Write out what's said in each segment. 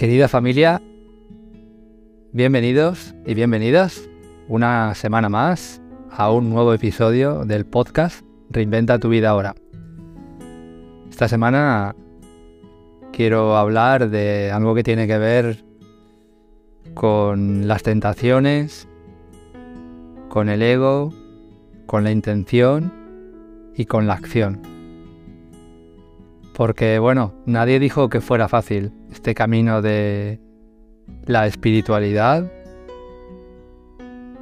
Querida familia, bienvenidos y bienvenidas una semana más a un nuevo episodio del podcast Reinventa tu vida ahora. Esta semana quiero hablar de algo que tiene que ver con las tentaciones, con el ego, con la intención y con la acción. Porque bueno, nadie dijo que fuera fácil este camino de la espiritualidad,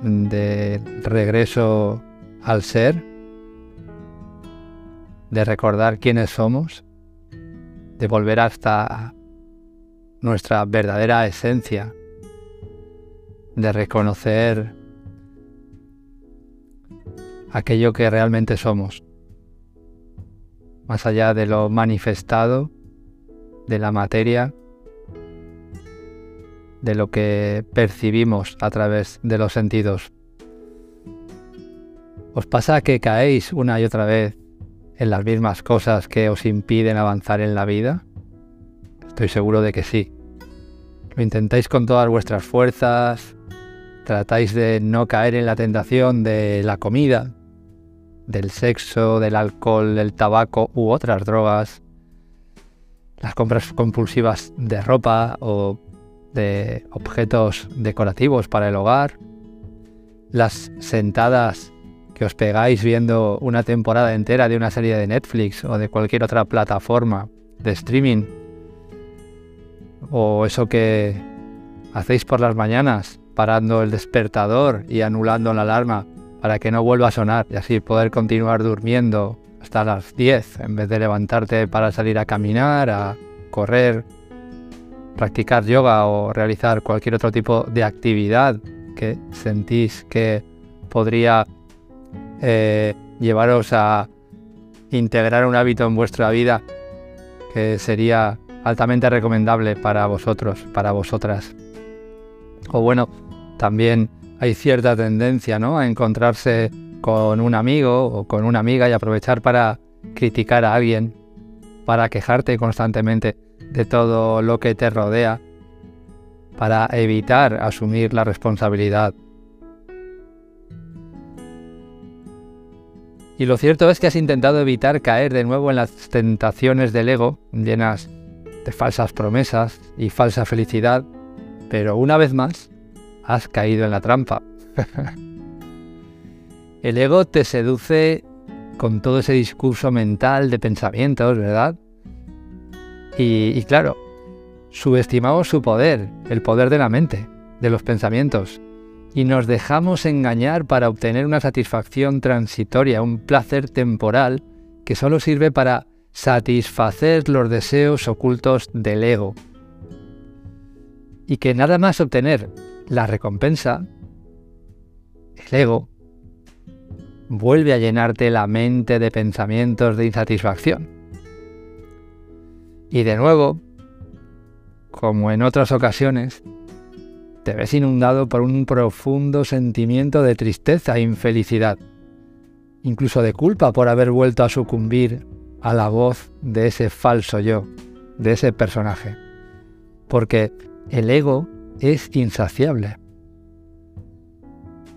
de regreso al ser, de recordar quiénes somos, de volver hasta nuestra verdadera esencia, de reconocer aquello que realmente somos, más allá de lo manifestado, de la materia, de lo que percibimos a través de los sentidos. ¿Os pasa que caéis una y otra vez en las mismas cosas que os impiden avanzar en la vida? Estoy seguro de que sí. Lo intentáis con todas vuestras fuerzas, tratáis de no caer en la tentación de la comida, del sexo, del alcohol, del tabaco u otras drogas, las compras compulsivas de ropa o de objetos decorativos para el hogar, las sentadas que os pegáis viendo una temporada entera de una serie de Netflix o de cualquier otra plataforma de streaming, o eso que hacéis por las mañanas parando el despertador y anulando la alarma para que no vuelva a sonar y así poder continuar durmiendo hasta las 10 en vez de levantarte para salir a caminar, a correr, practicar yoga o realizar cualquier otro tipo de actividad que sentís que podría eh, llevaros a integrar un hábito en vuestra vida que sería altamente recomendable para vosotros, para vosotras. O bueno, también hay cierta tendencia ¿no? a encontrarse con un amigo o con una amiga y aprovechar para criticar a alguien, para quejarte constantemente de todo lo que te rodea para evitar asumir la responsabilidad. Y lo cierto es que has intentado evitar caer de nuevo en las tentaciones del ego, llenas de falsas promesas y falsa felicidad, pero una vez más has caído en la trampa. El ego te seduce con todo ese discurso mental de pensamientos, ¿verdad? Y, claro, subestimamos su poder, el poder de la mente, de los pensamientos, y nos dejamos engañar para obtener una satisfacción transitoria, un placer temporal que solo sirve para satisfacer los deseos ocultos del ego. Y que nada más obtener la recompensa, el ego, vuelve a llenarte la mente de pensamientos de insatisfacción. Y de nuevo, como en otras ocasiones, te ves inundado por un profundo sentimiento de tristeza e infelicidad, incluso de culpa por haber vuelto a sucumbir a la voz de ese falso yo, de ese personaje. Porque el ego es insaciable.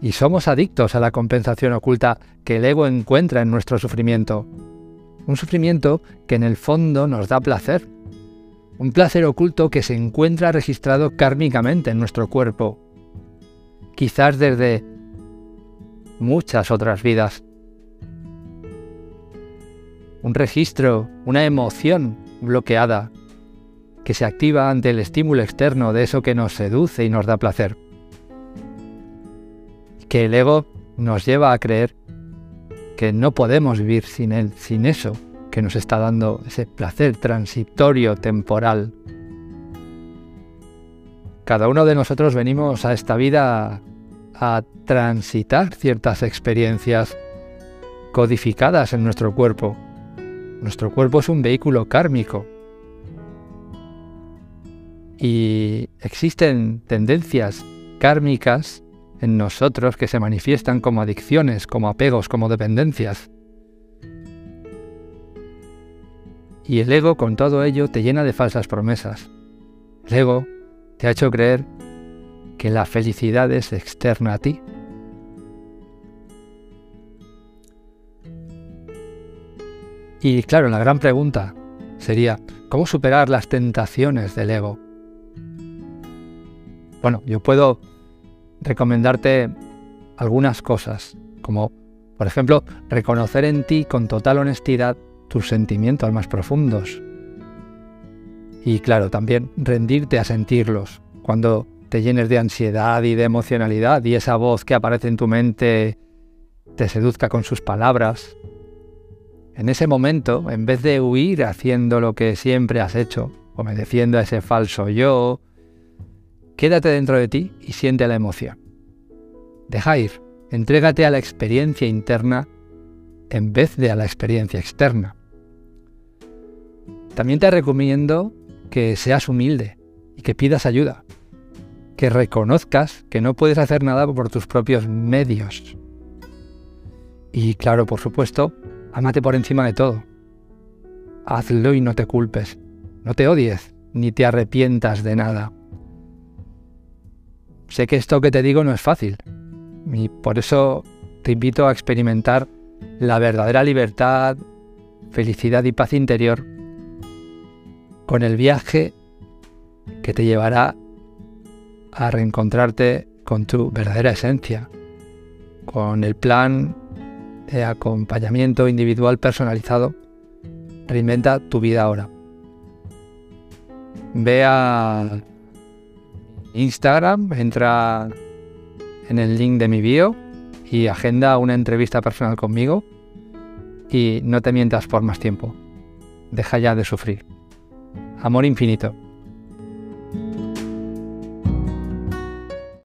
Y somos adictos a la compensación oculta que el ego encuentra en nuestro sufrimiento, un sufrimiento que en el fondo nos da placer. Un placer oculto que se encuentra registrado kármicamente en nuestro cuerpo. Quizás desde muchas otras vidas. Un registro, una emoción bloqueada que se activa ante el estímulo externo de eso que nos seduce y nos da placer. Que el ego nos lleva a creer que no podemos vivir sin él, sin eso que nos está dando ese placer transitorio, temporal. Cada uno de nosotros venimos a esta vida a transitar ciertas experiencias codificadas en nuestro cuerpo. Nuestro cuerpo es un vehículo kármico. Y existen tendencias kármicas en nosotros que se manifiestan como adicciones, como apegos, como dependencias. Y el ego con todo ello te llena de falsas promesas. El ego te ha hecho creer que la felicidad es externa a ti. Y claro, la gran pregunta sería, ¿cómo superar las tentaciones del ego? Bueno, yo puedo recomendarte algunas cosas, como por ejemplo, reconocer en ti con total honestidad tus sentimientos más profundos. Y claro, también rendirte a sentirlos cuando te llenes de ansiedad y de emocionalidad y esa voz que aparece en tu mente te seduzca con sus palabras. En ese momento, en vez de huir haciendo lo que siempre has hecho, obedeciendo a ese falso yo, quédate dentro de ti y siente la emoción. Deja ir, entrégate a la experiencia interna en vez de a la experiencia externa. También te recomiendo que seas humilde y que pidas ayuda, que reconozcas que no puedes hacer nada por tus propios medios. Y claro, por supuesto, ámate por encima de todo. Hazlo y no te culpes, no te odies, ni te arrepientas de nada. Sé que esto que te digo no es fácil, y por eso te invito a experimentar la verdadera libertad, felicidad y paz interior con el viaje que te llevará a reencontrarte con tu verdadera esencia, con el plan de acompañamiento individual personalizado. Reinventa tu vida ahora. Ve a Instagram, entra en el link de mi bio y agenda una entrevista personal conmigo y no te mientas por más tiempo. Deja ya de sufrir. Amor infinito.